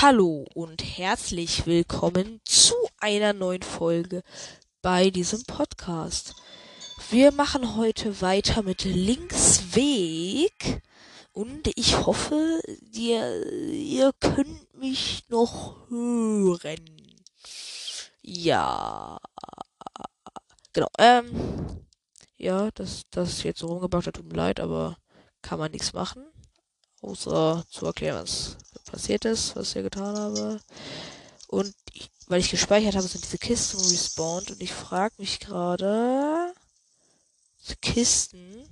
Hallo und herzlich willkommen zu einer neuen Folge bei diesem Podcast. Wir machen heute weiter mit Linksweg und ich hoffe, ihr, ihr könnt mich noch hören. Ja, genau. Ähm, ja, das, das jetzt so rumgebracht hat, tut mir leid, aber kann man nichts machen. Außer zu erklären, was passiert ist, was ich getan habe. Und ich, weil ich gespeichert habe, sind diese Kisten respawned und ich frage mich gerade. Kisten.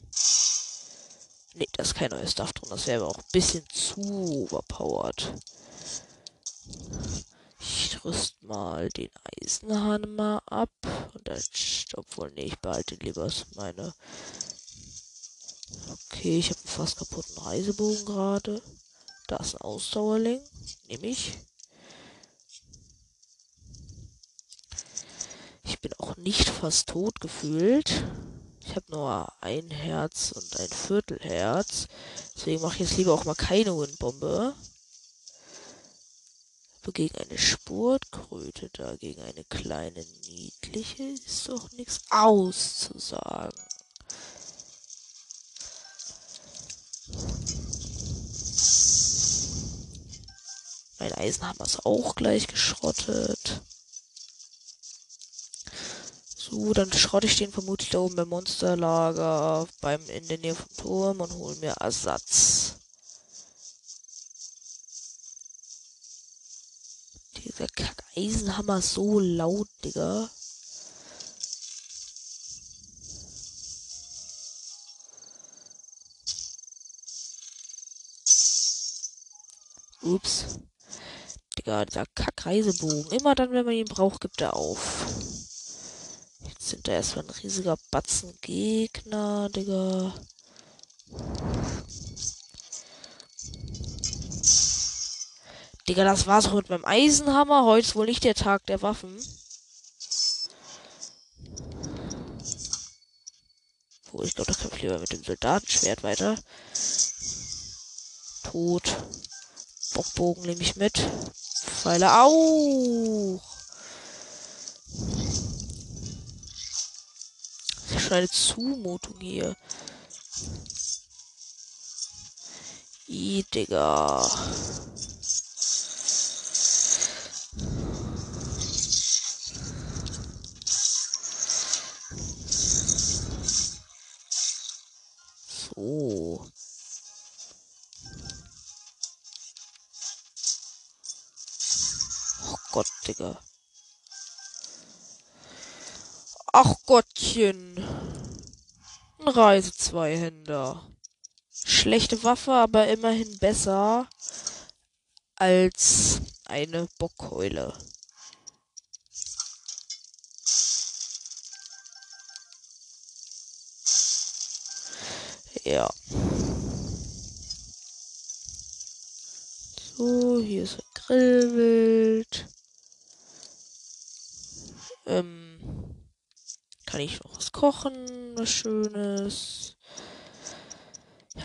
Nee, da ist kein neues Stuff drin. Das wäre aber auch ein bisschen zu overpowered. Ich rüst mal den Eisenhammer ab. Und dann, obwohl, nee, ich behalte lieber meine. Okay, ich habe einen fast kaputten Reisebogen gerade. Da ist ein Ausdauerling. Nehme ich. Ich bin auch nicht fast tot gefühlt. Ich habe nur ein Herz und ein Viertelherz. Deswegen mache ich jetzt lieber auch mal keine Windbombe. Gegen eine Spurtkröte, dagegen eine kleine niedliche, ist doch nichts auszusagen. Mein Eisenhammer ist auch gleich geschrottet. So, dann schrotte ich den vermutlich da oben beim Monsterlager beim in der Nähe vom Turm und hole mir Ersatz. Dieser Kack-Eisenhammer ist so laut, Digga. Ups. Digga, dieser Kack-Reisebogen. Immer dann, wenn man ihn braucht, gibt er auf. Jetzt sind da erstmal ein riesiger Batzen Gegner, Digga. Digga, das war's mit meinem Eisenhammer. Heute ist wohl nicht der Tag der Waffen. Wo ich glaube, da kämpfe ich lieber mit dem Soldatenschwert weiter. Tot. Bockbogen nehme ich mit. Pfeile auch. Das eine Zumutung hier. I, Digga. So. Gott, Digga. Ach Gottchen. Ein Reise-Zweihänder. Schlechte Waffe, aber immerhin besser als eine Bockkeule. Ja. So, hier ist ein Grillwild. Ähm, kann ich noch was kochen, was Schönes? Ja.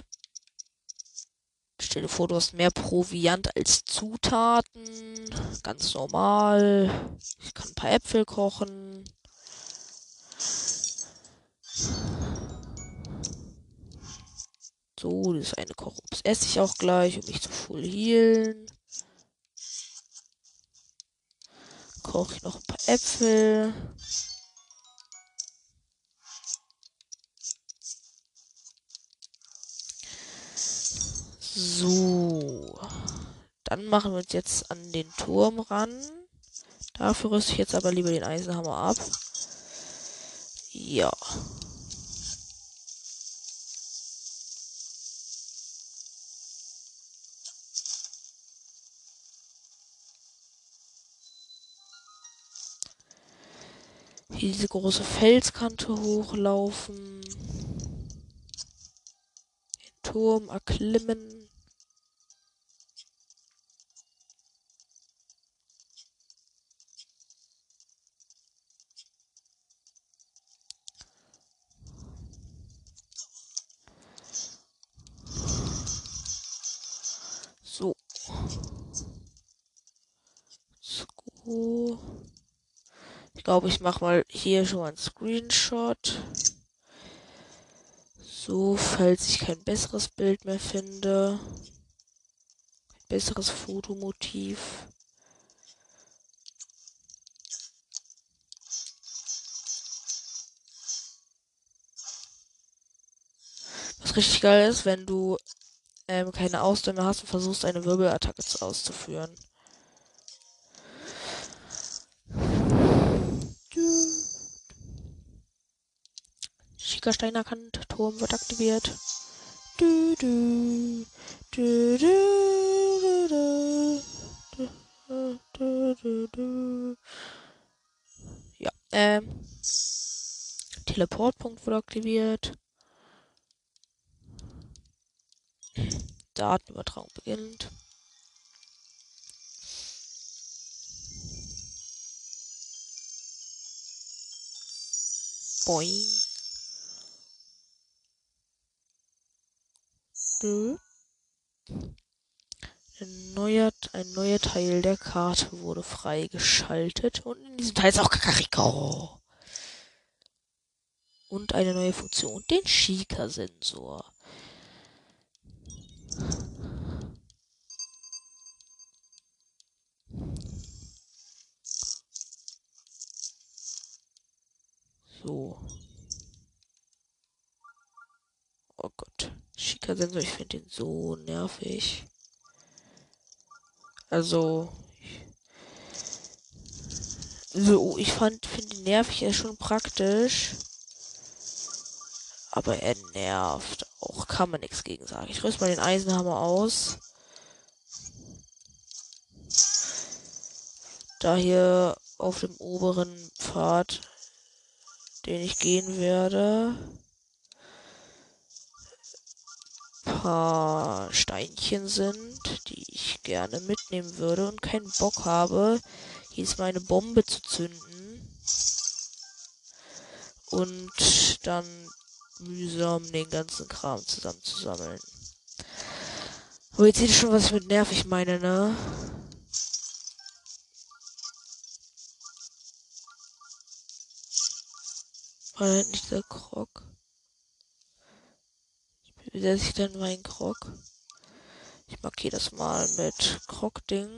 Stell dir vor, du hast mehr Proviant als Zutaten. Ganz normal. Ich kann ein paar Äpfel kochen. So, das eine Kochobst esse ich auch gleich, um mich zu full healen. Koche ich noch ein paar Äpfel. So. Dann machen wir uns jetzt an den Turm ran. Dafür rüste ich jetzt aber lieber den Eisenhammer ab. Ja. Diese große Felskante hochlaufen. Den Turm erklimmen. So. So. Ich glaube, ich mache mal hier schon mal einen Screenshot. So, falls ich kein besseres Bild mehr finde. Ein besseres Fotomotiv. Was richtig geil ist, wenn du ähm, keine Ausdauer hast und versuchst eine Wirbelattacke auszuführen. Schickersteiner Turm wird aktiviert. Du, du, du, ja, ähm. Teleportpunkt wurde aktiviert. Datenübertragung beginnt. Boing. Ein neuer, ein neuer Teil der Karte wurde freigeschaltet und in diesem Teil ist auch Kakariko. Und eine neue Funktion, den Shika-Sensor. So. Oh Gott. Schika-Sensor, ich finde den so nervig. Also. So, ich fand, finde ihn nervig, er ist schon praktisch. Aber er nervt auch. Kann man nichts gegen sagen. Ich rüste mal den Eisenhammer aus. Da hier auf dem oberen Pfad den ich gehen werde. Paar Steinchen sind, die ich gerne mitnehmen würde und keinen Bock habe, ist meine Bombe zu zünden. Und dann mühsam den ganzen Kram zusammenzusammeln. Aber jetzt seht ihr schon, was ich mit nervig meine, ne? War nicht der Krog. Wie setze ich denn meinen Krog? Ich markiere das mal mit Krog-Ding.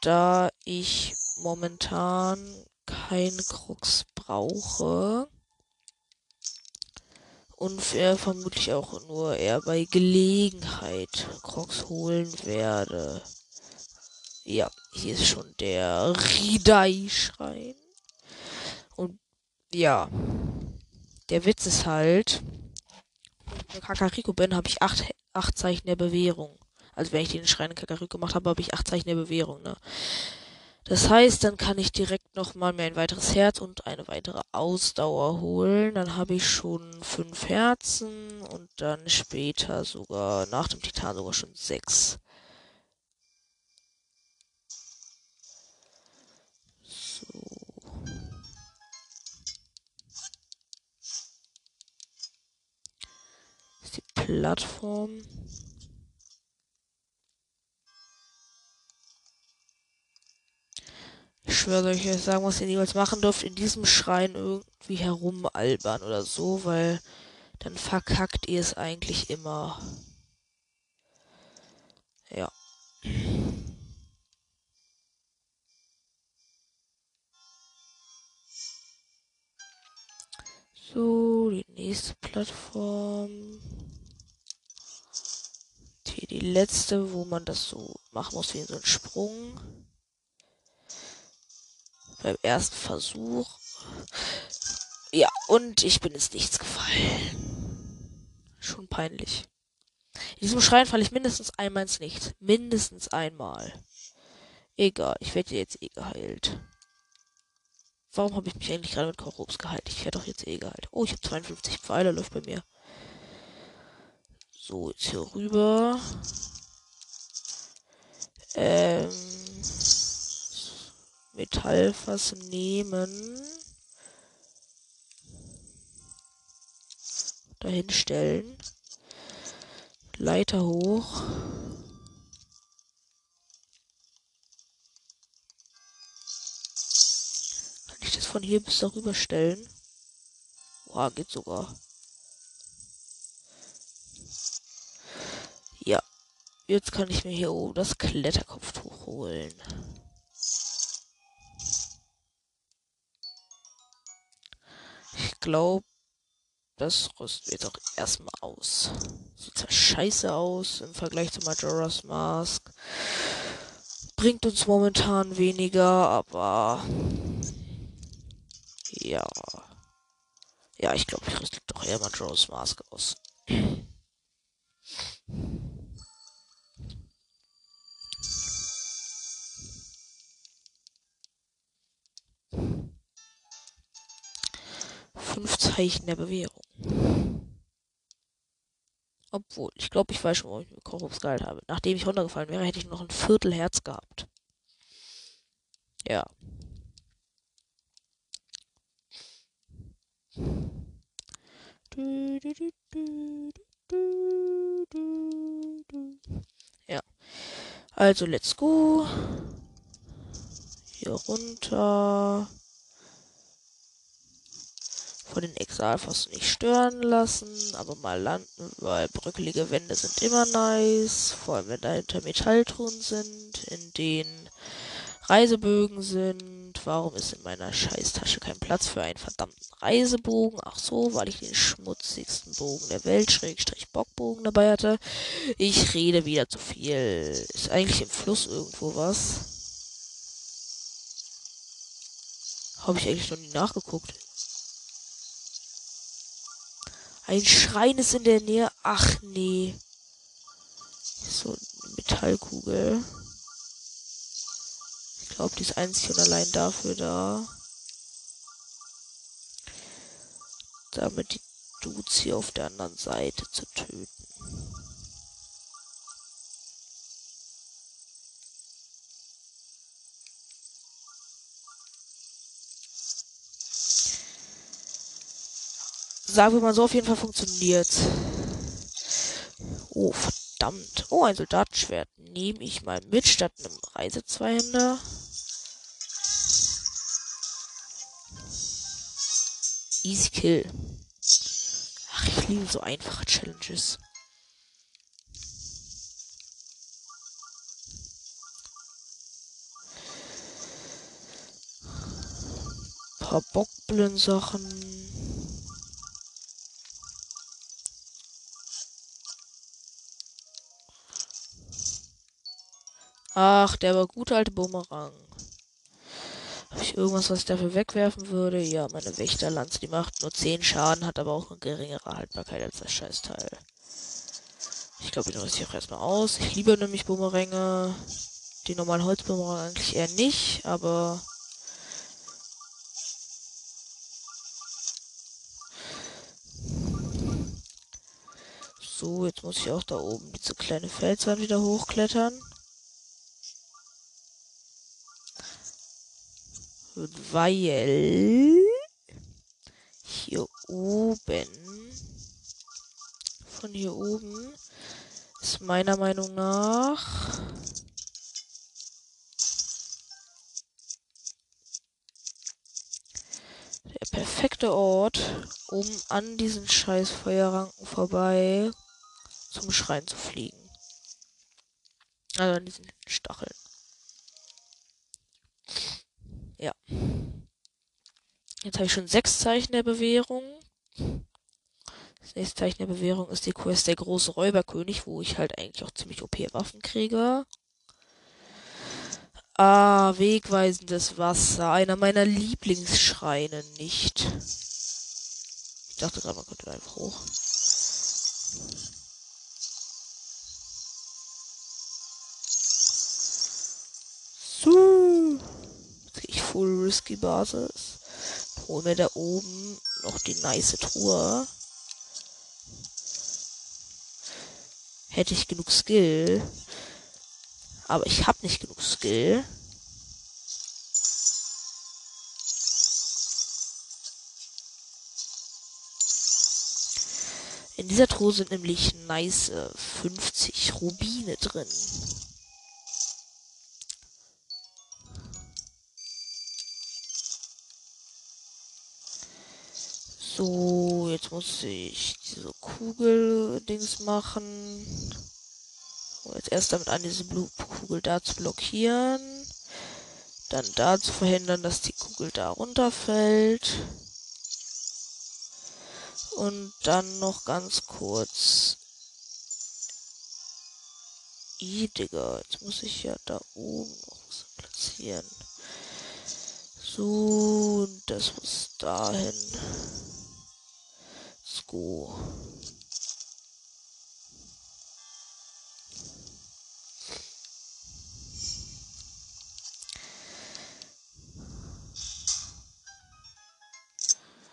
Da ich momentan kein Krux brauche. Und er vermutlich auch nur eher bei Gelegenheit Crocs holen werde. Ja, hier ist schon der Ridai-Schrein. Ja. Der Witz ist halt, Kakariko bin, habe ich acht, acht Zeichen der Bewährung. Also wenn ich den Schrein in Kakariko gemacht habe, habe ich acht Zeichen der Bewährung, ne? Das heißt, dann kann ich direkt nochmal mir ein weiteres Herz und eine weitere Ausdauer holen. Dann habe ich schon fünf Herzen und dann später sogar nach dem Titan sogar schon sechs. Plattform. Ich schwöre euch, ich sagen, was ihr niemals machen dürft, in diesem Schrein irgendwie herumalbern oder so, weil dann verkackt ihr es eigentlich immer. Ja. So, die nächste Plattform hier die letzte, wo man das so machen muss wie so ein Sprung. Beim ersten Versuch. Ja, und ich bin ins Nichts gefallen. Schon peinlich. In diesem Schrein falle ich mindestens einmal ins Nichts. Mindestens einmal. Egal, ich werde jetzt eh geheilt. Warum habe ich mich eigentlich gerade mit Korrupts geheilt? Ich werde doch jetzt eh geheilt. Oh, ich habe 52 Pfeile, läuft bei mir. So, jetzt hier rüber. Ähm, Metallfass nehmen. Dahin stellen. Leiter hoch. von hier bis darüber stellen. Boah, geht sogar. Ja. Jetzt kann ich mir hier oben das Kletterkopftuch holen. Ich glaube, das rüsten wir doch erstmal aus. Sieht zwar scheiße aus im Vergleich zu Majora's Mask. Bringt uns momentan weniger, aber ja. Ja, ich glaube, ich rüste doch eher Majora's Mask aus. 5 Zeichen der Bewährung. Obwohl, ich glaube, ich weiß schon, wo ich mir Kochobs gehalten habe. Nachdem ich runtergefallen wäre, hätte ich noch ein Viertel Herz gehabt. Ja. Ja. Also, let's go. Hier runter von den Exalfossen nicht stören lassen, aber mal landen, weil bröckelige Wände sind immer nice, vor allem wenn dahinter Metalltruhen sind, in denen Reisebögen sind. Warum ist in meiner Scheißtasche kein Platz für einen verdammten Reisebogen? Ach so, weil ich den schmutzigsten Bogen der Welt, Schrägstrich Bockbogen dabei hatte. Ich rede wieder zu viel. Ist eigentlich im Fluss irgendwo was? Habe ich eigentlich noch nie nachgeguckt. Ein Schrein ist in der Nähe. Ach nee. So eine Metallkugel. Ich glaube, die ist einzig und allein dafür da. Damit die hier auf der anderen Seite zu töten. sagen wir mal so, auf jeden Fall funktioniert. Oh, verdammt. Oh, ein Soldatenschwert. Nehme ich mal mit statt einem Reisezweihänder. Easy Kill. Ach, ich liebe so einfache Challenges. Ein paar Bockblin-Sachen. Ach, der war gute alte Bumerang. Habe ich irgendwas, was ich dafür wegwerfen würde? Ja, meine Wächterlanze, die macht nur 10 Schaden, hat aber auch eine geringere Haltbarkeit als das Scheißteil. Ich glaube, ich nutze ich auch erstmal aus. Ich liebe nämlich Bumeränge. Die normalen Holzbumerang eigentlich eher nicht, aber So, jetzt muss ich auch da oben diese kleine Felswand wieder hochklettern. Weil hier oben, von hier oben, ist meiner Meinung nach der perfekte Ort, um an diesen scheiß Feuerranken vorbei zum Schrein zu fliegen. Also an diesen Stacheln. Jetzt habe ich schon sechs Zeichen der Bewährung. Das nächste Zeichen der Bewährung ist die Quest der große Räuberkönig, wo ich halt eigentlich auch ziemlich OP-Waffen kriege. Ah, wegweisendes Wasser. Einer meiner Lieblingsschreine nicht. Ich dachte gerade, man könnte einfach hoch. So full risky Basis. Hol mir da oben noch die nice Truhe. Hätte ich genug Skill. Aber ich habe nicht genug Skill. In dieser Truhe sind nämlich nice 50 Rubine drin. So, jetzt muss ich diese Kugel-Dings machen. So, jetzt erst damit an, diese Kugel da zu blockieren. Dann da zu verhindern, dass die Kugel da runterfällt. Und dann noch ganz kurz. I, Digga. Jetzt muss ich ja da oben noch was platzieren. So, und das muss dahin. Go.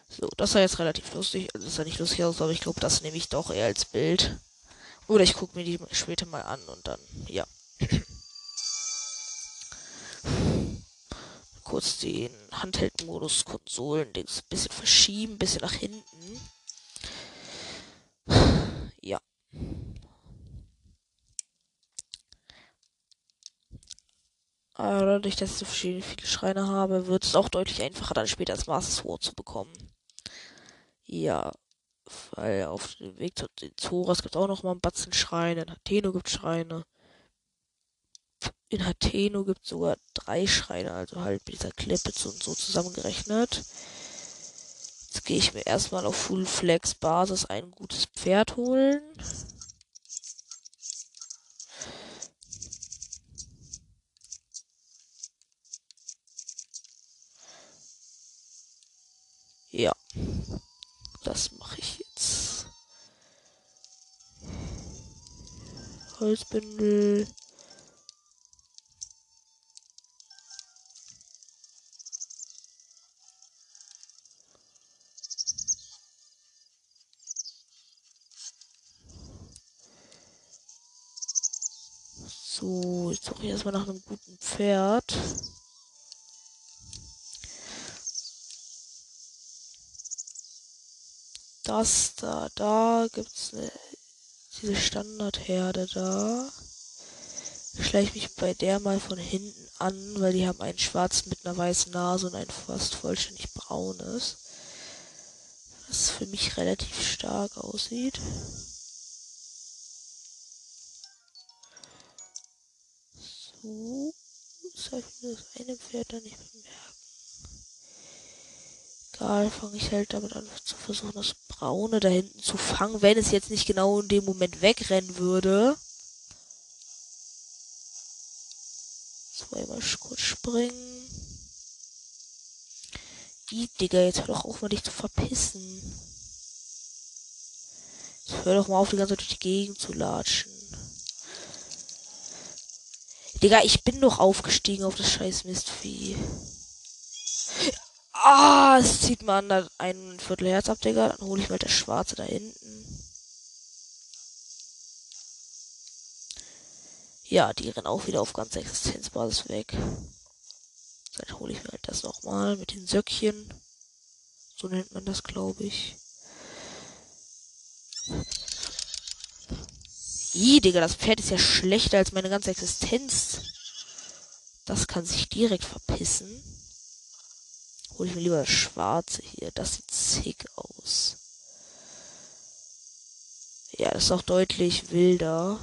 So, das sah jetzt relativ lustig. Also, das sah nicht lustig aus, aber ich glaube, das nehme ich doch eher als Bild. Oder ich gucke mir die später mal an und dann, ja. Kurz den Handheld-Modus, Konsolen, ein bisschen verschieben, ein bisschen nach hinten. Ja. Aber dadurch, dass ich so viele, viele Schreine habe, wird es auch deutlich einfacher, dann später das Master Sword zu bekommen. Ja, weil auf dem Weg zu den Zoras gibt es auch noch mal ein Batzen Schreine. In Hateno gibt es Schreine. In Hateno gibt es sogar drei Schreine, also halt mit dieser Klippe und so zusammengerechnet. Jetzt gehe ich mir erstmal auf Full Flex Basis ein gutes Pferd holen. Ja. Das mache ich jetzt. Holzbündel. So, jetzt suche ich erstmal nach einem guten Pferd. Das da, da gibt's eine, diese Standardherde da. Ich schleiche mich bei der mal von hinten an, weil die haben einen schwarzen mit einer weißen Nase und ein fast vollständig braunes. Was für mich relativ stark aussieht. So. Habe ich mir das eine Pferd da nicht bemerkt. Egal, fange ich halt damit an zu versuchen, das Braune da hinten zu fangen, wenn es jetzt nicht genau in dem Moment wegrennen würde. Zweimal kurz springen. Die Digga, jetzt hör doch auf, mal dich zu verpissen. Jetzt hör doch mal auf, die ganze Zeit durch die Gegend zu latschen. Digga, ich bin doch aufgestiegen auf das scheiß Mistvieh. Ah, es zieht man an ein Viertel Herz ab, Digga. Dann hole ich mal das Schwarze da hinten. Ja, die rennen auch wieder auf ganz Existenzbasis weg. Dann hole ich mir halt das nochmal mit den Söckchen. So nennt man das, glaube ich. Ih, Digga, das Pferd ist ja schlechter als meine ganze Existenz. Das kann sich direkt verpissen. Hol ich mir lieber Schwarze hier. Das sieht sick aus. Ja, das ist auch deutlich wilder.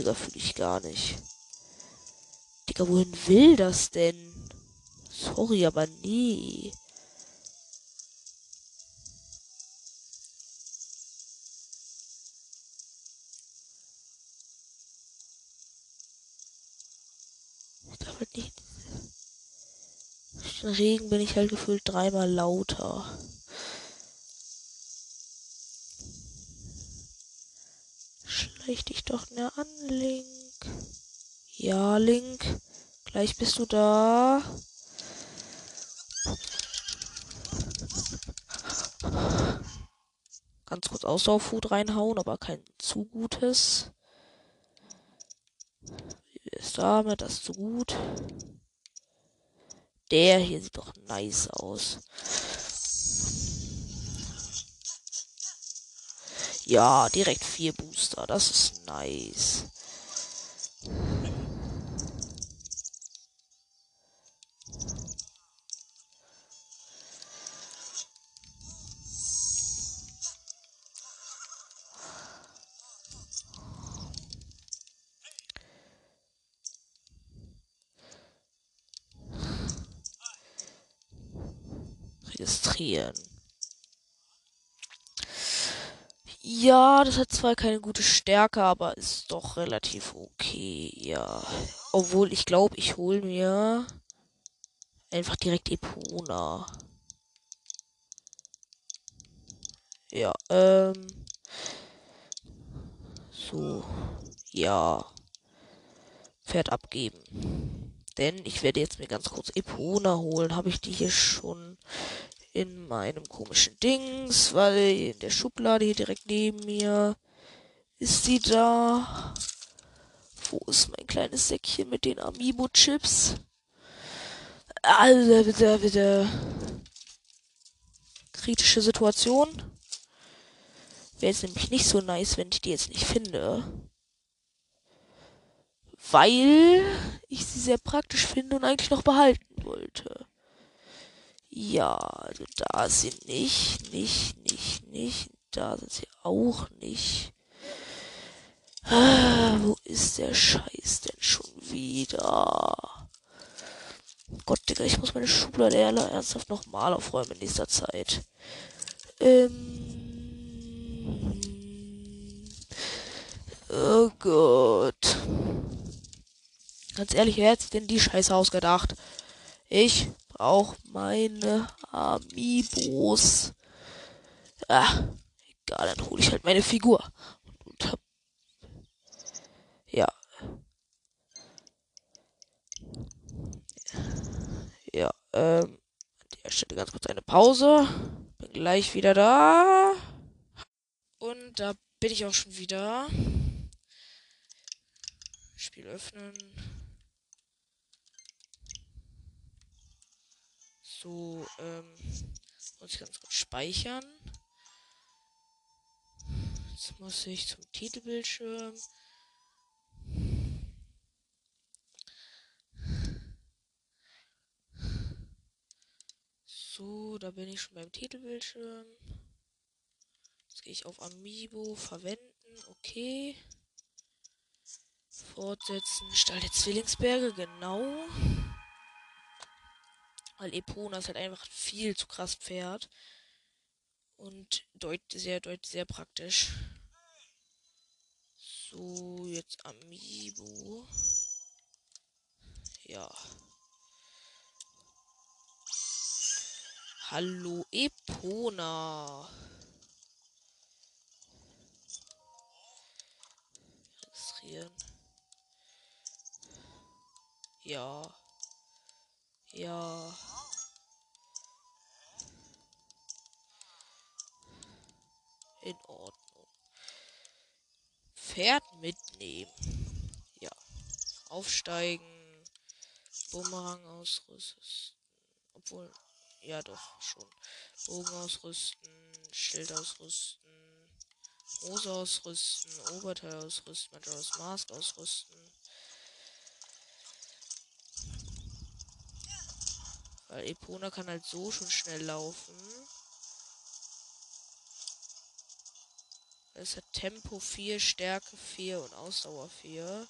Digga, fühle ich gar nicht. Digga, wohin will das denn? Sorry, aber nee. Regen bin ich halt gefühlt dreimal lauter. Schleich dich doch näher an, Link. Ja, Link. Gleich bist du da. Ganz kurz Ausdauerfood reinhauen, aber kein zu gutes ist damit, das ist so gut. Der hier sieht doch nice aus. Ja, direkt vier Booster. Das ist nice. Ja, das hat zwar keine gute Stärke, aber ist doch relativ okay. Ja. Obwohl, ich glaube, ich hole mir einfach direkt Epona. Ja, ähm. So. Ja. Pferd abgeben. Denn ich werde jetzt mir ganz kurz Epona holen. Habe ich die hier schon in meinem komischen Dings, weil in der Schublade hier direkt neben mir ist sie da. Wo ist mein kleines Säckchen mit den Amiibo-Chips? Also bitte, bitte. Kritische Situation. Wäre jetzt nämlich nicht so nice, wenn ich die jetzt nicht finde. Weil ich sie sehr praktisch finde und eigentlich noch behalten wollte. Ja, also da sind nicht, nicht, nicht, nicht. Da sind sie auch nicht. Ah, wo ist der Scheiß denn schon wieder? Gott, Digga, ich muss meine Schublade ernsthaft nochmal aufräumen in nächster Zeit. Ähm. Oh Gott. Ganz ehrlich, wer sich denn die Scheiße ausgedacht? Ich brauche meine Amiibos. Ah, egal, dann hole ich halt meine Figur. Und hab ja. Ja, ähm, an der Stelle ganz kurz eine Pause. Bin gleich wieder da. Und da bin ich auch schon wieder. Spiel öffnen. So, ähm, muss ich ganz kurz speichern. Jetzt muss ich zum Titelbildschirm. So, da bin ich schon beim Titelbildschirm. Jetzt gehe ich auf Amiibo verwenden. Okay. Fortsetzen. Stall der Zwillingsberge, genau. Weil Epona ist halt einfach viel zu krass Pferd. Und deut sehr, deut sehr praktisch. So, jetzt Amiibo. Ja. Hallo Epona. Registrieren. Ja. Ja. In Ordnung. Pferd mitnehmen. Ja. Aufsteigen. Bumerang ausrüsten. Obwohl, ja doch, schon. Bogen ausrüsten. Schild ausrüsten. Hose ausrüsten. Oberteil ausrüsten. Majora's Mask ausrüsten. Weil Epona kann halt so schon schnell laufen. Es hat Tempo 4, Stärke 4 und Ausdauer 4.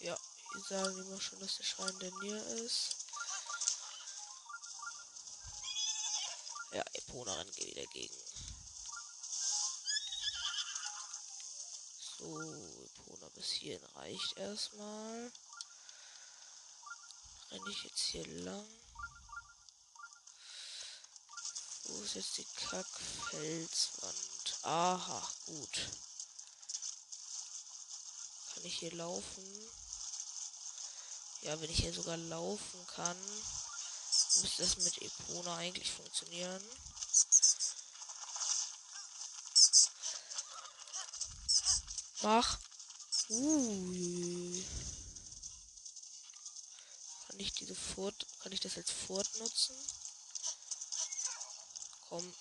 Ja, die sagen immer schon, dass der Schrein der Nähe ist. Ja, Epona rennt wieder gegen. So, Epona bis hierhin reicht erstmal. Renne ich jetzt hier lang. Wo ist jetzt die Kackfelswand? Aha, gut. Kann ich hier laufen? Ja, wenn ich hier sogar laufen kann, müsste das mit Epona eigentlich funktionieren. Mach. Uh. Kann ich diese Furt, kann ich das als Furt nutzen? Komm.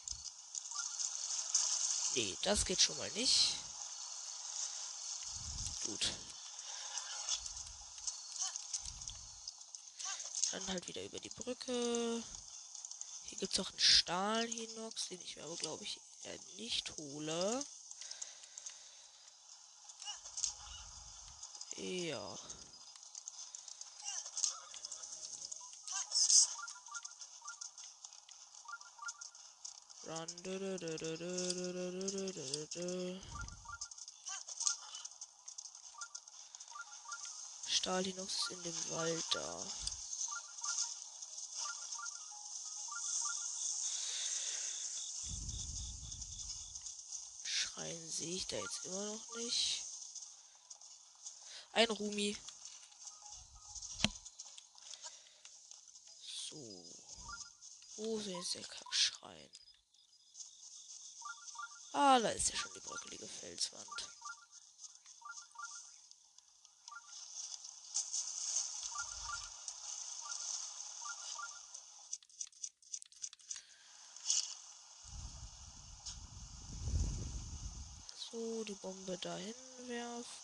Nee, das geht schon mal nicht. Gut. Dann halt wieder über die Brücke. Hier gibt es auch einen Stahl-Hinox, den ich mir aber, glaube ich, ja nicht hole. Ja. Run. Du, du, in dem Wald da. Schreien sehe ich da jetzt immer noch nicht. Ein Rumi. So. Wo ist der Kackschrein? Ah, da ist ja schon die bröckelige Felswand. So, die Bombe dahin werfen.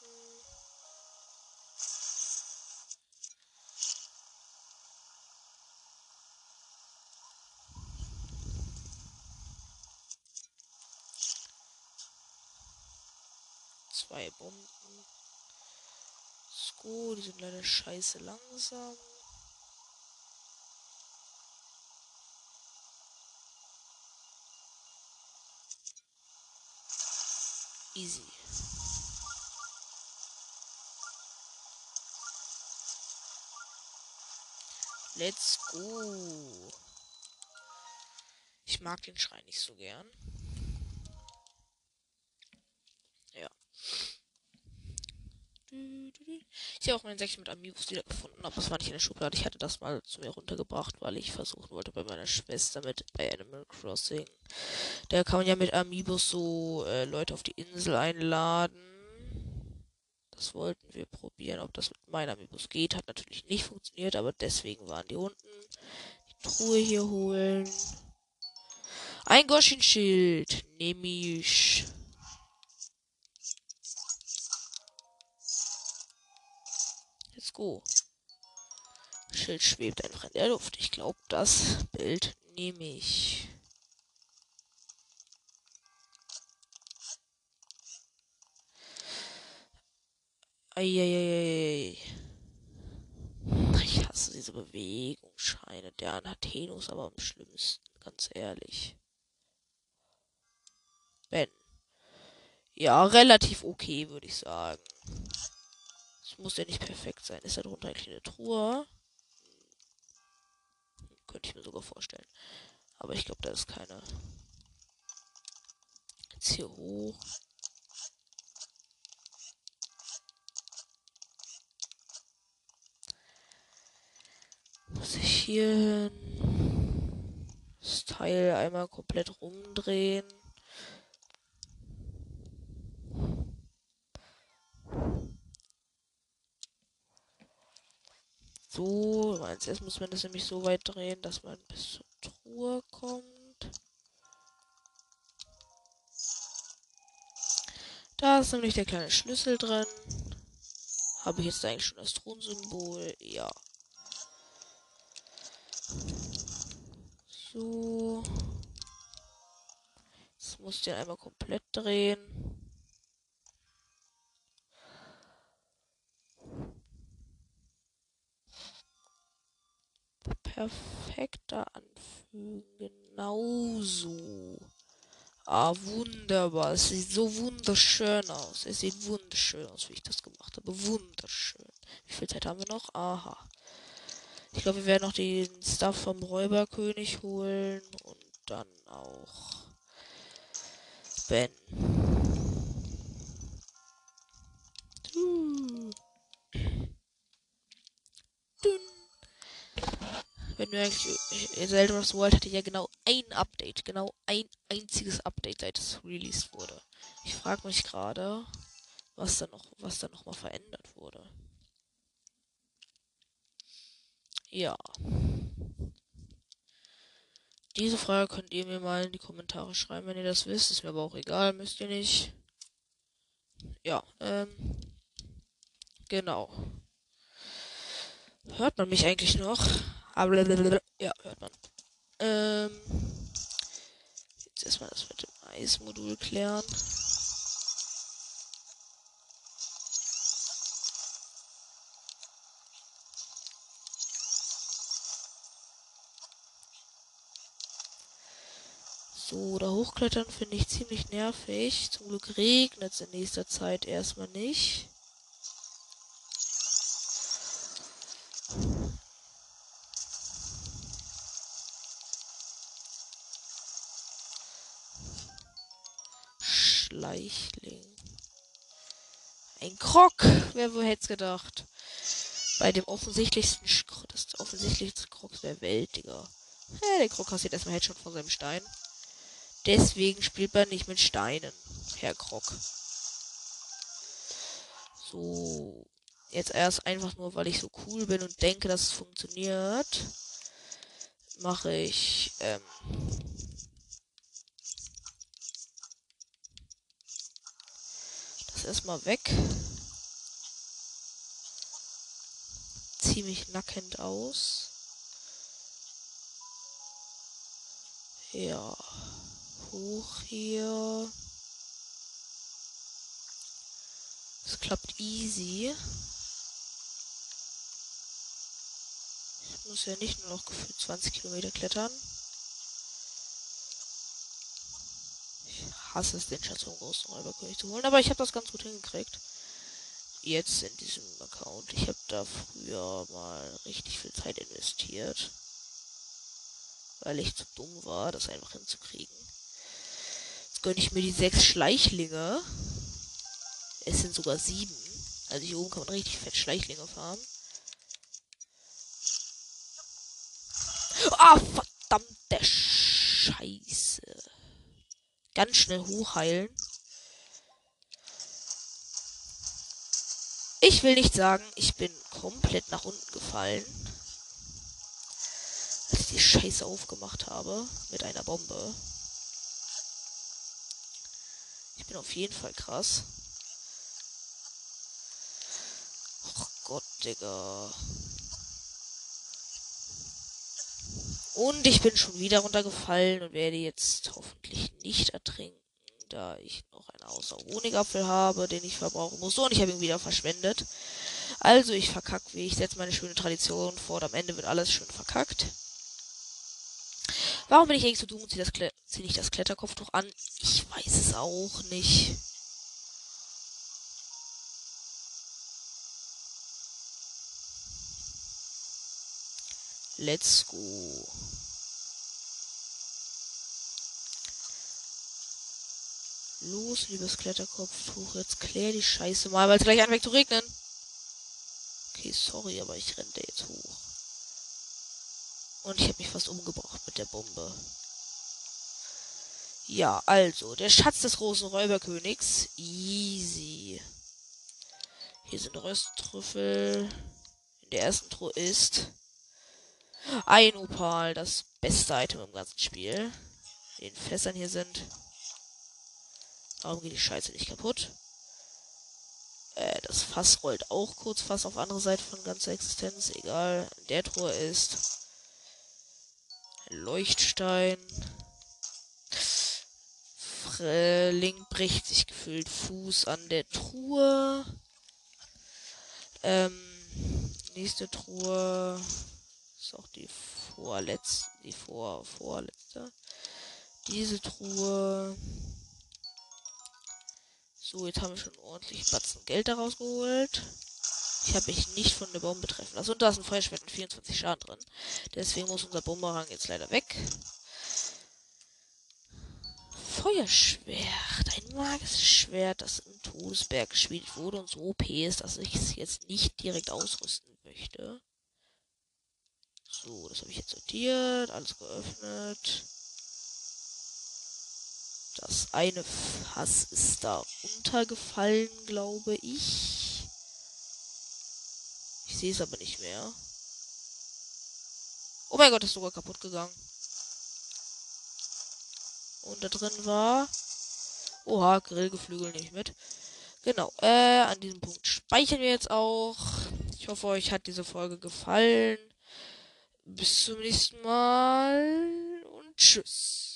Zwei Bomben. Sko, die sind leider scheiße langsam. Easy. Let's go. Ich mag den Schrein nicht so gern. Ich habe auch meinen Säckchen mit Amiibos wieder gefunden, aber es war nicht in der Schublade. Ich hatte das mal zu mir runtergebracht, weil ich versuchen wollte bei meiner Schwester mit bei Animal Crossing. Da kann man ja mit Amiibos so äh, Leute auf die Insel einladen. Das wollten wir probieren, ob das mit meinen Amiibos geht. Hat natürlich nicht funktioniert, aber deswegen waren die unten. Die Truhe hier holen. Ein Goshin-Schild. Nehme ich. Go. Schild schwebt einfach in der Luft. Ich glaube, das Bild nehme ich. Eieiei. Ich hasse diese Bewegungsscheine. Der an Athenus aber am schlimmsten, ganz ehrlich. Ben. Ja, relativ okay, würde ich sagen. Muss ja nicht perfekt sein. Ist da drunter eine Truhe? Könnte ich mir sogar vorstellen. Aber ich glaube, da ist keine. Jetzt hier hoch. Muss ich hier das Teil einmal komplett rumdrehen. So, als erstes muss man das nämlich so weit drehen, dass man bis zur Truhe kommt. Da ist nämlich der kleine Schlüssel drin. Habe ich jetzt eigentlich schon das Thronsymbol? Ja. So. Jetzt muss ich den einmal komplett drehen. Perfekter anfügen. Genauso. Ah, wunderbar. Es sieht so wunderschön aus. Es sieht wunderschön aus, wie ich das gemacht habe. Wunderschön. Wie viel Zeit haben wir noch? Aha. Ich glaube, wir werden noch den Stuff vom Räuberkönig holen und dann auch Ben. Wenn wir eigentlich Zelda of World hatte ja genau ein Update, genau ein einziges Update, seit es released wurde. Ich frage mich gerade, was da noch, was da noch mal verändert wurde. Ja. Diese Frage könnt ihr mir mal in die Kommentare schreiben, wenn ihr das wisst. Ist mir aber auch egal, müsst ihr nicht. Ja, ähm. Genau. Hört man mich eigentlich noch? Aber ja, hört man. Ähm. Jetzt erstmal das mit dem Eismodul klären. So, da hochklettern finde ich ziemlich nervig. Zum Glück regnet es in nächster Zeit erstmal nicht. Schleichling. Ein Krog. Wer wo hätte es gedacht? Bei dem offensichtlichsten das offensichtlichste Krog der Welt, Digga. Ja, der Krog kassiert erstmal Headshot von seinem Stein. Deswegen spielt man nicht mit Steinen, Herr Krog. So. Jetzt erst einfach nur, weil ich so cool bin und denke, dass es funktioniert, mache ich ähm, das erstmal weg. Ziemlich nackend aus. Ja hoch hier. Es klappt easy. Ich muss ja nicht nur noch gefühlt 20 Kilometer klettern. Ich hasse es, den Schatz vom großen Räuberkönig zu holen, aber ich habe das ganz gut hingekriegt. Jetzt in diesem Account. Ich habe da früher mal richtig viel Zeit investiert. Weil ich zu dumm war, das einfach hinzukriegen gönne ich mir die sechs Schleichlinge. Es sind sogar sieben. Also hier oben kann man richtig fett Schleichlinge fahren. Ah, verdammte Scheiße. Ganz schnell hochheilen. Ich will nicht sagen, ich bin komplett nach unten gefallen. Als ich die Scheiße aufgemacht habe mit einer Bombe bin auf jeden Fall krass. Oh Gott, Digga. Und ich bin schon wieder runtergefallen und werde jetzt hoffentlich nicht ertrinken, da ich noch einen außer Honigapfel habe, den ich verbrauchen muss. Und ich habe ihn wieder verschwendet. Also ich verkack, wie ich setze meine schöne Tradition fort. Am Ende wird alles schön verkackt. Warum bin ich eigentlich so dumm und ziehe zieh nicht das Kletterkopftuch an? Ich weiß es auch nicht. Let's go. Los, liebes Kletterkopftuch. Jetzt klär die Scheiße mal, weil es gleich anfängt zu regnen. Okay, sorry, aber ich renne jetzt hoch. Und ich habe mich fast umgebracht mit der Bombe. Ja, also, der Schatz des großen Räuberkönigs. Easy. Hier sind Rösttrüffel. In der ersten Truhe ist ein Opal, das beste Item im ganzen Spiel. In den Fässern hier sind. Warum geht die Scheiße nicht kaputt? Äh, das Fass rollt auch kurz fast auf andere Seite von ganzer Existenz. Egal. Der Truhe ist Leuchtstein. Link bricht sich gefühlt Fuß an der Truhe. Ähm, nächste Truhe ist auch die vorletzte, die vor, vorletzte. Diese Truhe. So, jetzt haben wir schon ordentlich Batzen Geld daraus geholt. Ich habe mich nicht von der Bombe treffen lassen. Und da ist ein Feuerschwert mit 24 Schaden drin. Deswegen muss unser Bumerang jetzt leider weg. Feuerschwert. Ein magisches Schwert, das im Todesberg gespielt wurde und so OP ist, dass ich es jetzt nicht direkt ausrüsten möchte. So, das habe ich jetzt sortiert. Alles geöffnet. Das eine Fass ist da untergefallen, glaube ich. Ich sehe es aber nicht mehr. Oh mein Gott, ist sogar kaputt gegangen. Und da drin war. Oha, Grillgeflügel nicht mit. Genau, äh, an diesem Punkt speichern wir jetzt auch. Ich hoffe, euch hat diese Folge gefallen. Bis zum nächsten Mal und tschüss.